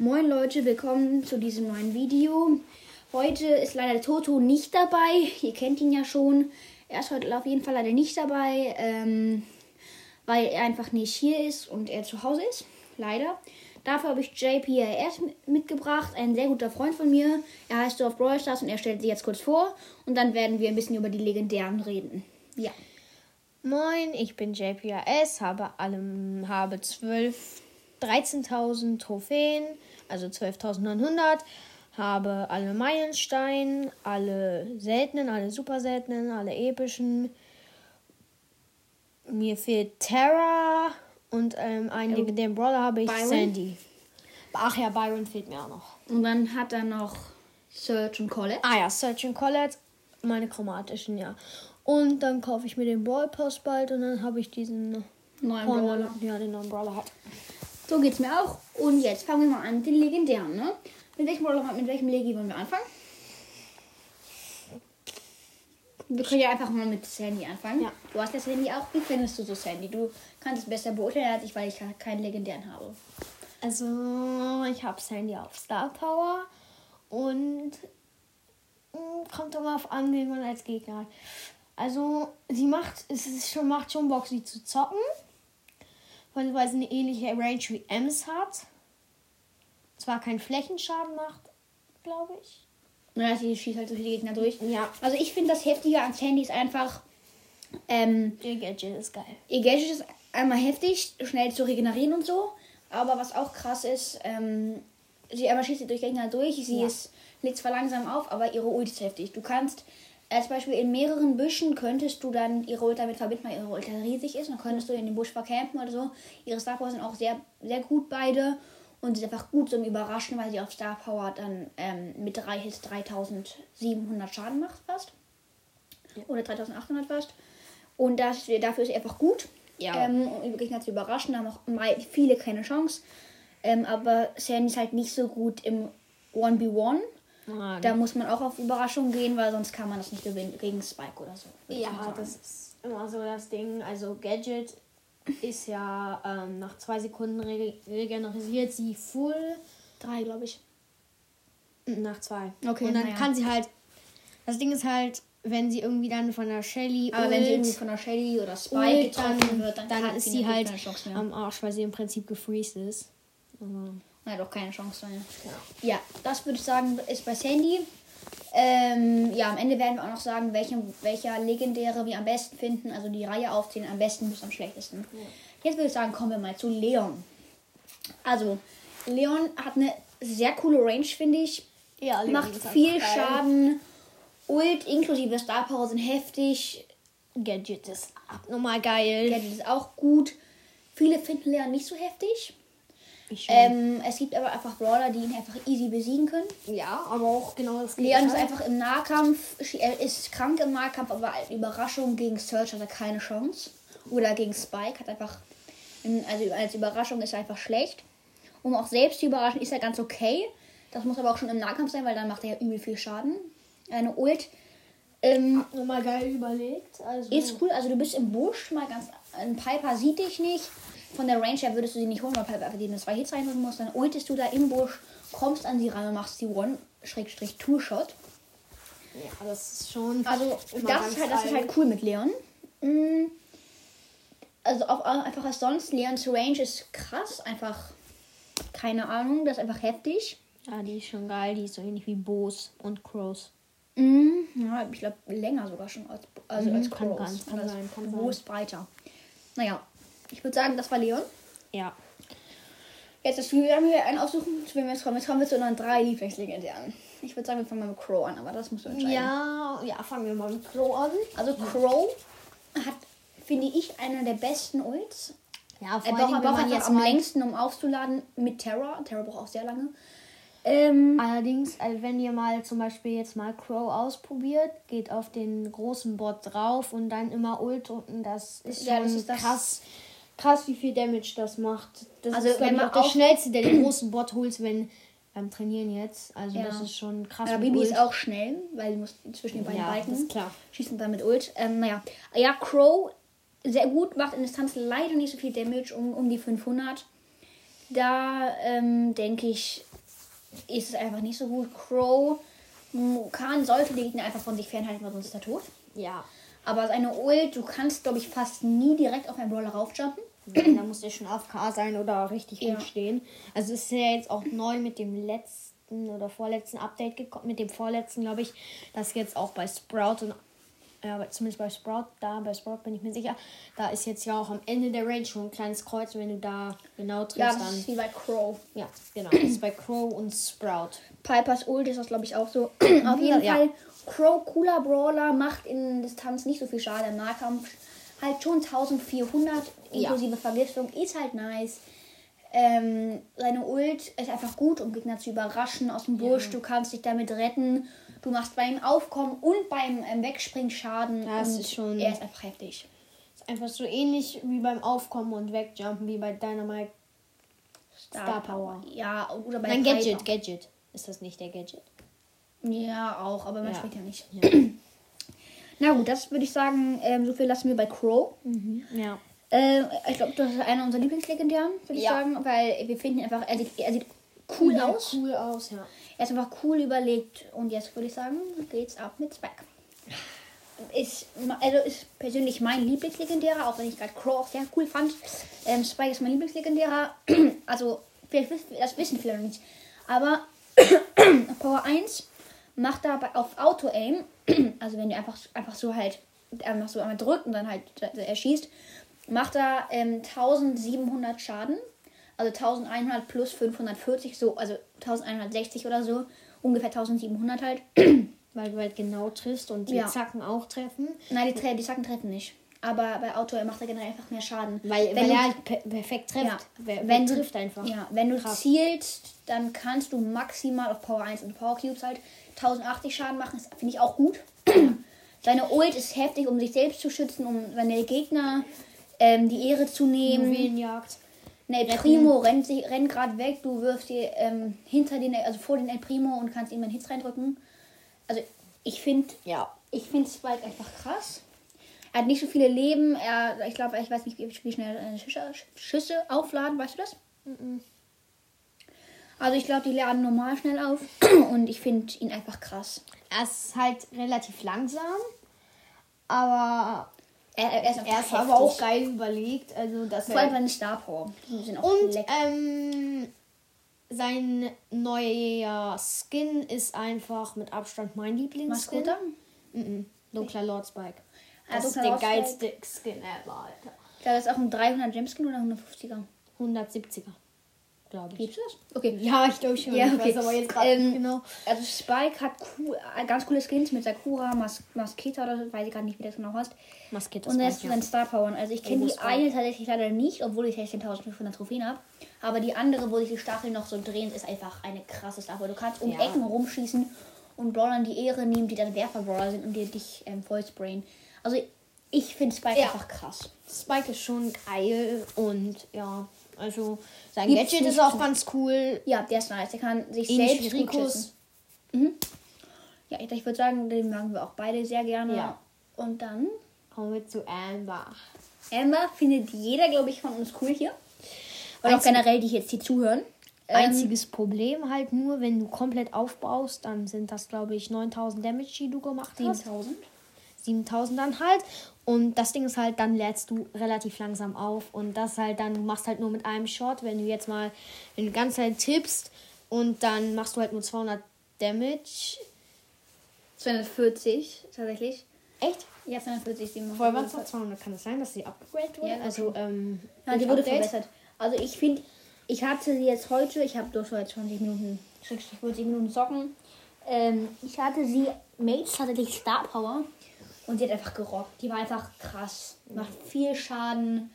Moin Leute, willkommen zu diesem neuen Video. Heute ist leider Toto nicht dabei. Ihr kennt ihn ja schon. Er ist heute auf jeden Fall leider nicht dabei, ähm, weil er einfach nicht hier ist und er zu Hause ist. Leider. Dafür habe ich JPRS mitgebracht, ein sehr guter Freund von mir. Er heißt Dorf Brawl Stars und er stellt sich jetzt kurz vor. Und dann werden wir ein bisschen über die legendären reden. Ja. Moin, ich bin JPRS, habe, alle, habe 12, 13.000 Trophäen, also 12.900, habe alle Meilensteine, alle seltenen, alle super seltenen, alle epischen. Mir fehlt Terra und ähm, einen Oh. legendären Brawler habe ich Byron? Sandy. Ach ja, Byron fehlt mir auch noch. Und dann hat er noch Search und Colette. Ah ja, Search and Colette, meine chromatischen, ja. Und dann kaufe ich mir den Brawl Pass bald und dann habe ich diesen Neuen. Brawler. Ja, den neuen Brawler hat. So geht's mir auch. Und jetzt fangen wir mal an mit den legendären, ne? Mit welchem mit welchem Legi wollen wir anfangen? Wir können ja einfach mal mit Sandy anfangen. Ja. Du hast das Sandy auch. Wie findest du so Sandy? Du kannst es besser beurteilen als ich, weil ich keinen legendären habe. Also, ich habe Sandy auf Star Power und mh, kommt immer auf an, wen man als Gegner hat. Also, sie macht, es ist schon, macht schon Bock, sie zu zocken, sie eine ähnliche Range wie Ems hat. Zwar keinen Flächenschaden macht, glaube ich. Naja, sie schießt halt so viele Gegner durch. Ja. Also ich finde das Heftige an Sandy ist einfach, ähm, Ihr Gadget ist geil. Ihr Gadget ist einmal heftig, schnell zu regenerieren und so. Aber was auch krass ist, ähm, sie einmal schießt sie durch Gegner durch. Sie Ja. ist, lädt zwar langsam auf, aber ihre Ult ist heftig. Du kannst, als Beispiel in mehreren Büschen könntest du dann ihre Ult damit verbinden, weil ihre Ult riesig ist. Und dann könntest du in den Busch vercampen oder so. Ihre Star Power sind auch sehr, sehr gut beide. Und sie ist einfach gut zum Überraschen, weil sie auf Star Power dann ähm, mit drei Hits 3700 Schaden macht fast. Oder 3800 fast. Und das, dafür ist sie einfach gut. Ja. Ähm, um die Gegner zu überraschen. Da haben auch viele keine Chance. Ähm, aber Sandy ist halt nicht so gut im 1v1. Ah, Da muss man auch auf Überraschung gehen, weil sonst kann man das nicht gewinnen gegen Spike oder so. Ja, das ist immer so das Ding. Also Gadget ist ja ähm, nach zwei Sekunden re regeneriert sie full. Drei, glaube ich. Nach zwei. Okay, Und dann naja. kann sie halt. Das Ding ist halt, wenn sie irgendwie dann von der Shelly Aber wenn sie irgendwie von der Shelly oder Spike ult, getroffen dann, wird, dann, dann hat ist sie halt am Arsch, weil sie im Prinzip gefreezed ist. Aber, Hat auch keine Chance mehr. ja. Ja, das würde ich sagen, ist bei Sandy. Ähm, ja, am Ende werden wir auch noch sagen, welche, welcher legendäre wir am besten finden. Also die Reihe aufzählen, am besten bis am schlechtesten. Jetzt würde ich sagen, kommen wir mal zu Leon. Also, Leon hat eine sehr coole Range, finde ich. Ja, Leon Macht viel. Schaden. Ult inklusive Star Power sind heftig. Gadget ist abnormal geil. Gadget ist auch gut. Viele finden Leon nicht so heftig. Ähm, es gibt aber einfach Brawler, die ihn einfach easy besiegen können. ja, aber auch genau das Leon ist Gegenteil. einfach im Nahkampf, er ist krank im Nahkampf, aber als Überraschung gegen Search hat er keine Chance. Oder gegen Spike hat einfach, also als Überraschung ist er einfach schlecht. Um auch selbst zu überraschen, ist er ganz okay. Das muss aber auch schon im Nahkampf sein, weil dann macht er ja übel viel Schaden. Eine Ult ähm, nochmal geil überlegt. Also, ist cool, also du bist im Busch, mal ganz, ein Piper sieht dich nicht. Von der Range her würdest du sie nicht holen, weil Piper einfach nur zwei Hits reinholen muss. Dann ultest du da im Busch, kommst an sie ran und machst die One-Two-Shot. ja, das ist schon. Also das ist, halt, das ist halt cool mit Leon. Mm. Also auch einfach als sonst, Leons Range ist krass, einfach keine Ahnung, das ist einfach heftig. Ja, die ist schon geil. Die ist so ähnlich wie Boos und Crows. Mm. Ja, ich glaube länger sogar schon als, also Mhm, als kann Crows. sein, kann sein, kann sein. ist breiter. Naja, ich würde sagen, das war Leon. Ja. Jetzt ist wir haben hier einen aussuchen, zu wem wir jetzt kommen. Jetzt kommen wir zu unseren drei Lieblingslegendären. Ich würde sagen, wir fangen mal mit Crow an, aber das musst du entscheiden. Ja, ja, fangen wir mal mit Crow an. Also Crow hat, finde ich, einer der besten Ults. Ja, vor braucht allem, wenn auch man jetzt am längsten, um aufzuladen mit Terra. Terra braucht auch sehr lange. Ähm, Allerdings, also wenn ihr mal zum Beispiel jetzt mal Crow ausprobiert, geht auf den großen Bot drauf und dann immer Ult drücken, das ist Ja, das ist das- krass. Wie viel Damage das macht. Das Also, ist, wenn man auch der schnellste, der den großen Bot holt, wenn beim Trainieren jetzt. Also Ja. das ist schon krass. aber Bibi ist auch schnell, weil sie muss zwischen den beiden Ja, Balken ist klar. schießen dann mit Ult. Ähm, naja, ja, Crow sehr gut, macht in Distanz leider nicht so viel Damage, um, um die 500. Da ähm, denke ich, ist es einfach nicht so gut. Crow kann, sollte den Gegner einfach von sich fernhalten, weil sonst ist er tot. Ja. Aber seine Ult, du kannst, glaube ich, fast nie direkt auf einen Brawler raufjumpen. Da muss der schon AFK sein oder richtig Ja. gut stehen. Also es ist ja jetzt auch neu mit dem letzten oder vorletzten Update gekommen, mit dem vorletzten, glaube ich, dass jetzt auch bei Sprout und ja, zumindest bei Sprout, da bei Sprout bin ich mir sicher, da ist jetzt ja auch am Ende der Range schon ein kleines Kreuz, wenn du da genau triffst, Ja, das dann. ist wie bei Crow. Ja, genau. Das ist bei Crow und Sprout. Pipers Ult ist das, glaube ich, auch so. Auf jeden Ja. Fall, Crow, cooler Brawler, macht in Distanz nicht so viel Schaden im Nahkampf. Halt schon 1400 inklusive Vergiftung, ist halt nice. Ähm, seine Ult ist einfach gut, um Gegner zu überraschen aus dem Busch. Du kannst dich damit retten. Du machst beim Aufkommen und beim ähm, Wegspringen Schaden. Das ist schon- Er ist einfach heftig. Ist einfach so ähnlich wie beim Aufkommen und Wegjumpen wie bei Dynamite. Star Power. Ja, oder bei Nein, Piper. Gadget, Gadget. Ist das nicht der Gadget? Ja, auch, aber man Ja. spricht ja nicht. Ja. Na gut, das würde ich sagen, ähm, so viel lassen wir bei Crow. Ja. Äh, ich glaube, das ist einer unserer Lieblingslegendären, würde ich Ja. sagen, weil wir finden einfach, er sieht, er sieht cool Ja, aus. Cool aus, ja. Er ist einfach cool überlegt und jetzt würde ich sagen, geht's ab mit Spike. Ist, also ist persönlich mein Lieblingslegendärer, auch wenn ich gerade Crow auch sehr cool fand. Ähm, Spike ist mein Lieblingslegendärer. Also, das wissen viele noch nicht. Aber Power 1 macht er bei- auf Auto-Aim, also wenn du einfach, einfach so halt einfach so einmal drückt und dann halt er schießt, macht er ähm, 1700 Schaden. Also 1100 plus 540, so, also 1160 oder so. Ungefähr 1700 halt. Weil du halt genau triffst und die Ja. Zacken auch treffen. Nein, die, die Sacken treffen nicht. Aber bei Auto macht er generell einfach mehr Schaden. Weil, wenn weil du, er halt per perfekt trifft. ja, wenn wenn du, trifft einfach. Ja, wenn du Krass. zielst, dann kannst du maximal auf Power 1 und Power Cubes halt 1080 Schaden machen. Das finde ich auch gut. Seine Ult ist heftig, um sich selbst zu schützen, um seine Gegner ähm, die Ehre zu nehmen. Juwelenjagd. Ne, El Primo rennt, sich- rennt gerade weg, du wirfst dir ähm, hinter den, also vor den El Primo und kannst ihm einen Hits reindrücken. Also ich finde, Ja. ich finde Spike einfach krass. Er hat nicht so viele Leben. Er, ich glaube, ich weiß nicht, wie, schnell äh, Schüsse, Schüsse aufladen. Weißt du das? Also ich glaube, die laden normal schnell auf. Und ich finde ihn einfach krass. Er ist halt relativ langsam. Aber Er, er ist, einfach er ist aber auch geil überlegt. Also, dass Vor allem seine Star Power. Und ähm, sein neuer Skin ist einfach mit Abstand mein Lieblingsskin. Mascota? Mhm. Dunkler Lord Spike. Ah, Das ist Dunkler der geilste Skin ever, Alter. Da ist auch ein 300 Gemskin oder 150er. 170er, glaube ich. Gibt's das? Okay. Ja, ich glaube schon. Ja, Ich okay. weiß aber jetzt gerade Ähm, genau. Also Spike hat cool, äh, ganz coole Skins mit Sakura, Mas Masketa oder so, weiß ich gerade nicht, wie das genau heißt. Maskierte Und das Spike, ist sein Star Power. Also ich kenne die Spike. eine tatsächlich leider nicht, obwohl ich 16.500 Trophäen habe. Aber die andere, wo sich die Stacheln noch so drehen, ist einfach eine krasse Star Power. Du kannst um Ja. Ecken rumschießen und Brawlern die Ehre nehmen, die dann Werfer-Brawler sind und dir dich ähm, vollsprayen. Also ich finde Spike Ja. einfach krass. Spike ist schon geil und ja, also sein Gibt's Gadget ist auch so- ganz cool. Ja, der ist nice. Der kann sich Ähnlich selbst schützen. Mhm. Ja, ich, ich würde sagen, den mögen wir auch beide sehr gerne. Ja. Und dann Kommen wir zu Amber. Amber findet jeder, glaube ich, von uns cool hier. Und auch generell, die jetzt hier zuhören. Ähm, Einziges Problem halt nur, wenn du komplett aufbaust, dann sind das, glaube ich, 9000 Damage, die du gemacht hast. 7000. 7000 dann halt. Und das Ding ist halt, dann lädst du relativ langsam auf. Und das halt dann, du machst halt nur mit einem Shot. Wenn du jetzt mal, wenn du die ganze Zeit tippst und dann machst du halt nur 200 Damage. 240 tatsächlich. Echt? Ja, 240, die Vorher waren es noch 200. Kann es sein, dass sie abgegradet wurde? Ja, also, ähm, Ja, die wurde Update? verbessert. Also ich finde, ich hatte sie jetzt heute, ich habe durch jetzt 20 Minuten, 60, 40 Minuten Socken. Ähm, ich hatte sie, Mates tatsächlich Star Power und sie hat einfach gerockt. Die war einfach krass. Macht viel Schaden.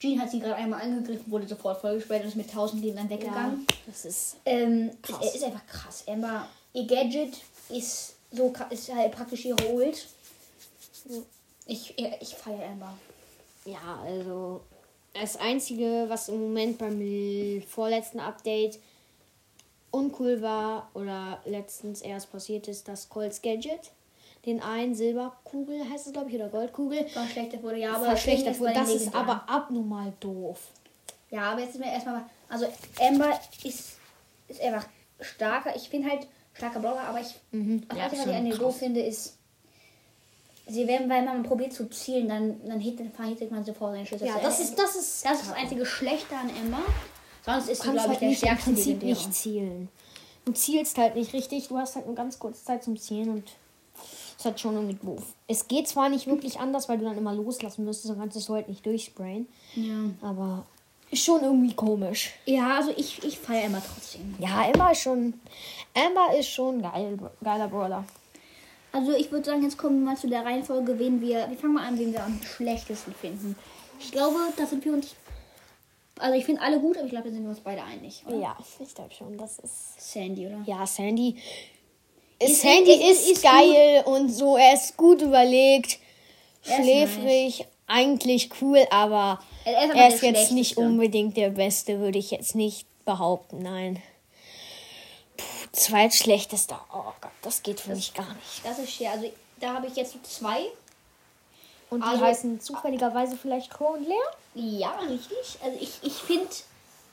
Jean hat sie gerade einmal angegriffen, wurde sofort vollgesperrt und ist mit 1000 Leben dann Ja, weggegangen. das ist. Ähm, Krass. Es, es ist einfach krass. Emma, ihr Gadget ist so ist halt praktisch ihre Ult. Ich, ich feiere Emma. Ja, also das Einzige, was im Moment beim vorletzten Update uncool war oder letztens erst passiert ist, das Colts Gadget. Den einen Silberkugel heißt es, glaube ich, oder Goldkugel. Verschlechtert wurde, ja, aber verschlechtert das wurde. Das ist aber abnormal doof. Ja, aber jetzt ist mir erstmal Also Amber ist, ist einfach starker. Ich finde halt starker Brawler, aber ich, Mhm. das Ja, Einzige, was ich an ihr krass. doof finde, ist, sie werden, weil man probiert zu zielen, dann, dann hittet, verhittet man sofort seine Schüsse. Ja, das ist, das ist. das ist das einzige Schlechte an Amber. Sonst ist sie, glaube ich, halt der nicht im stärkste Prinzip Legendäre. nicht zielen. Du zielst halt nicht richtig, du hast halt eine ganz kurze Zeit zum Zielen und ist halt schon irgendwie doof. Es geht zwar nicht wirklich anders, weil du dann immer loslassen müsstest, dann kannst du es halt nicht durchsprayen. Ja. Aber ist schon irgendwie komisch. ja, also ich, ich feiere Amber trotzdem. Ja, Emma ist schon. Emma ist schon geil, geiler Brawler. Also ich würde sagen, jetzt kommen wir mal zu der Reihenfolge, wen wir. Wir fangen mal an, wen wir am schlechtesten finden. Ich glaube, da sind wir uns. Also ich finde alle gut, aber ich glaube, da sind wir uns beide einig. Oder? Ja, ich glaube schon, das ist. Sandy, oder? Ja, Sandy. Ist- Sandy ist- ist, ist geil und so. Er ist gut überlegt, Er schläfrig, eigentlich cool, aber Er ist er ist jetzt nicht unbedingt der Beste, würde ich jetzt nicht behaupten. Nein. Puh, zweitschlechtester. Oh Gott, das geht für mich gar nicht. Das ist schwer. Also da habe ich jetzt zwei. Und die Also- heißen zufälligerweise vielleicht Crow und Leon? Ja, richtig. Also ich, ich finde,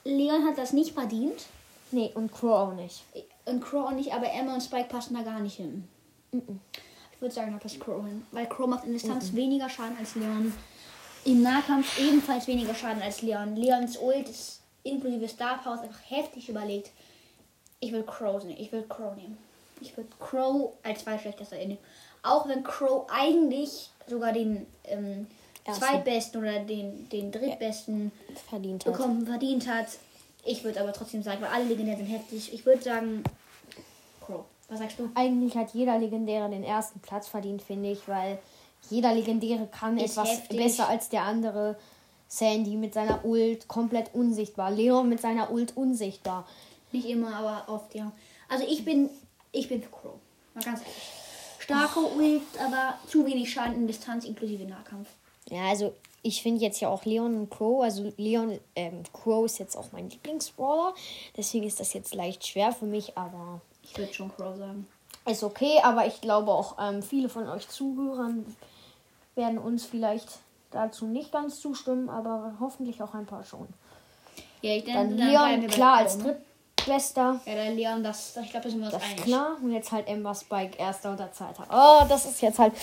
Leon hat das nicht verdient. Nee, und Crow auch nicht. Und Crow auch nicht, aber Emma und Spike passen da gar nicht hin. Ich würde sagen, da passt Crow hin. Weil Crow macht in Distanz weniger Schaden als Leon. Im Nahkampf ebenfalls weniger Schaden als Leon. Leons Ult ist inklusive Star Powers einfach heftig überlegt. Ich will Crow nehmen. Ich will Crow nehmen. Ich würde Crow als zweitschlechtester nehmen. Auch wenn Crow eigentlich sogar den ähm, zweitbesten oder den, den drittbesten Verdient hat. bekommen, verdient hat. Ich würde aber trotzdem sagen, weil alle Legendären sind heftig. Ich würde sagen. Was sagst du? Eigentlich hat jeder Legendäre den ersten Platz verdient, finde ich, weil jeder Legendäre kann Ist etwas heftig. besser als der andere. Sandy mit seiner Ult komplett unsichtbar. Leon mit seiner Ult unsichtbar. Nicht immer, aber oft, ja. Also ich bin, ich bin für Crow. Mal ganz ehrlich. Starke Ult, aber zu wenig Schaden in Distanz inklusive Nahkampf. Ja, also ich finde jetzt ja auch Leon und Crow. Also Leon, ähm, Crow ist jetzt auch mein Lieblingsbrawler. Deswegen ist das jetzt leicht schwer für mich, aber Ich würde schon Crow sagen. ist okay. Aber ich glaube auch ähm, viele von euch Zuhörern werden uns vielleicht dazu nicht ganz zustimmen, aber hoffentlich auch ein paar schon. Ja, ich denke, Dann bleiben Leon, klar, als ne? drittbester. Ja, der Leon, das, das ich glaube, da sind wir uns Das einig. klar. Und jetzt halt Ember Spike, erster oder zweiter. Oh, das ist jetzt halt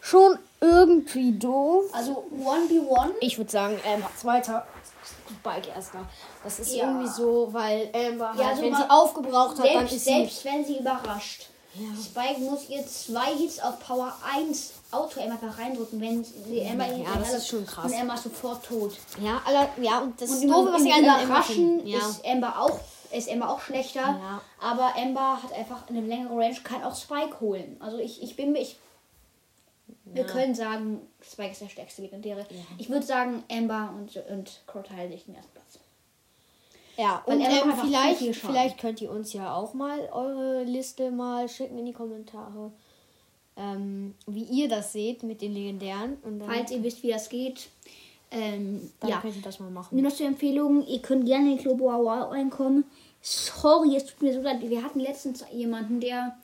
schon irgendwie doof. Also 1v1. Ich würde sagen, Amber zweiter, Spike erster. Das ist Ja. irgendwie so, weil Amber, Ja, halt, so wenn sie aufgebraucht hat, dann Selbst, ist sie... selbst wenn sie überrascht. Spike muss ihr zwei Hits auf Power 1 Auto einfach reindrücken, wenn sie Emma Ja, das ist schon krass. Und Emma ist sofort tot. Ja, aller, ja, und das Und ist doof, im, was sie an Überraschen. Ja. ist Ember auch ist Ember auch schlechter. Ja. Aber Ember hat einfach eine längere Range, kann auch Spike holen. Also ich, ich bin mir. Ich, Wir können sagen, Spike ist der stärkste Legendäre. Ich würde sagen, Ember und, und Crow teilen sich den ersten Platz. Ja, und er ähm, vielleicht, vielleicht könnt ihr uns ja auch mal eure Liste mal schicken in die Kommentare, ähm, wie ihr das seht mit den Legendären. Und dann, Falls ihr wisst, wie das geht. Ähm, dann ja. könnt ihr das mal machen. Nur noch zur Empfehlung, ihr könnt gerne in den Club Wow reinkommen. Sorry, es tut mir so leid. Wir hatten letztens jemanden, der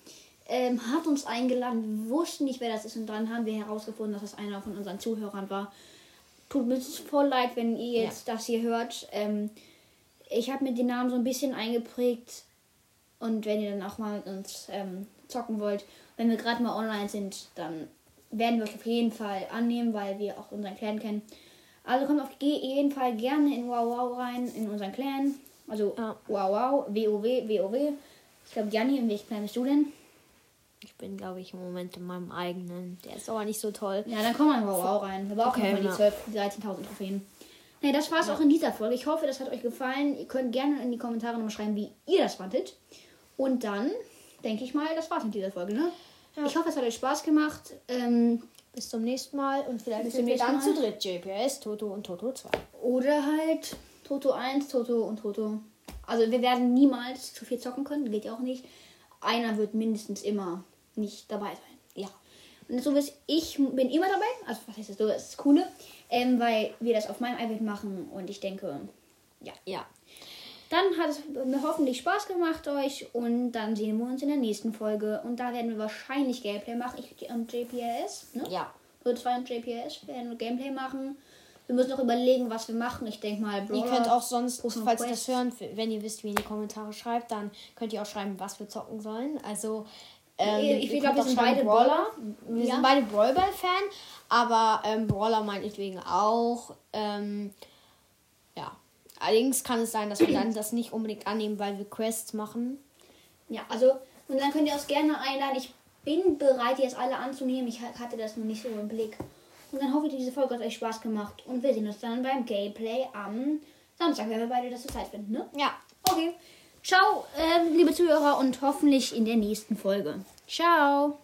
ähm, hat uns eingeladen. Wir wussten nicht, wer das ist. Und dann haben wir herausgefunden, dass das einer von unseren Zuhörern war. Tut mir voll leid, wenn ihr jetzt das hier hört. Ähm, ich habe mir den Namen so ein bisschen eingeprägt. Und wenn ihr dann auch mal mit uns ähm, zocken wollt, wenn wir gerade mal online sind, dann werden wir euch auf jeden Fall annehmen, weil wir auch unseren Clan kennen. Also kommt auf jeden Fall gerne in Wow Wow rein, in unseren Clan. Also Ja. Wow Wow, WoW, WoW. Ich glaube, Janni, in welchem Clan bist du denn? Ich bin, glaube ich, im Moment in meinem eigenen. Der ist aber nicht so toll. Ja, dann komm mal in Wow rein. Wir brauchen Okay, mal die ja. 12, die 13.000 Trophäen. Nee, das war's auch in dieser Folge. Ich hoffe, das hat euch gefallen. Ihr könnt gerne in die Kommentare nochmal schreiben, wie ihr das fandet. Und dann denke ich mal, das war's mit dieser Folge, ne? Ja. Ich hoffe, es hat euch Spaß gemacht. Ähm, Bis zum nächsten Mal und vielleicht Bis sind zum wir nächsten dann Mal. zu dritt. JPS, Toto und Toto 2. Oder halt Toto 1, Toto und Toto. Also wir werden niemals zu viel zocken können, geht ja auch nicht. Einer wird mindestens immer nicht dabei sein. Ja. Und so ist ich bin immer dabei, also was heißt das so, das ist das Coole, ähm, weil wir das auf meinem iPad machen und ich denke, ja. Ja. Dann hat es mir hoffentlich Spaß gemacht euch und dann sehen wir uns in der nächsten Folge und da werden wir wahrscheinlich Gameplay machen, ich und JPS, ne? Ja. So zwei und JPS werden wir Gameplay machen. Wir müssen noch überlegen, was wir machen. Ich denke mal, Ihr Brawler, könnt auch sonst, Pokémon falls ihr das hören, wenn ihr wisst, wie ihr in die Kommentare schreibt, dann könnt ihr auch schreiben, was wir zocken sollen. Also, ähm, Ich- ich ihr glaub, könnt wir sind beide Brawler. Wir Ja. sind beide Brawlball-Fan, aber ähm, Brawler meinetwegen auch. Ähm, ja. Allerdings kann es sein, dass wir dann das nicht unbedingt annehmen, weil wir Quests machen. Ja, also, und dann könnt ihr uns gerne einladen. Ich bin bereit, jetzt alle anzunehmen. Ich ha- hatte das noch nicht so im Blick. Und dann hoffe ich, diese Folge hat euch Spaß gemacht. Und wir sehen uns dann beim Gameplay am Samstag, wenn wir beide das zur Zeit finden, ne? Ja. Okay. Ciao, ähm, liebe Zuhörer, und hoffentlich in der nächsten Folge. Ciao.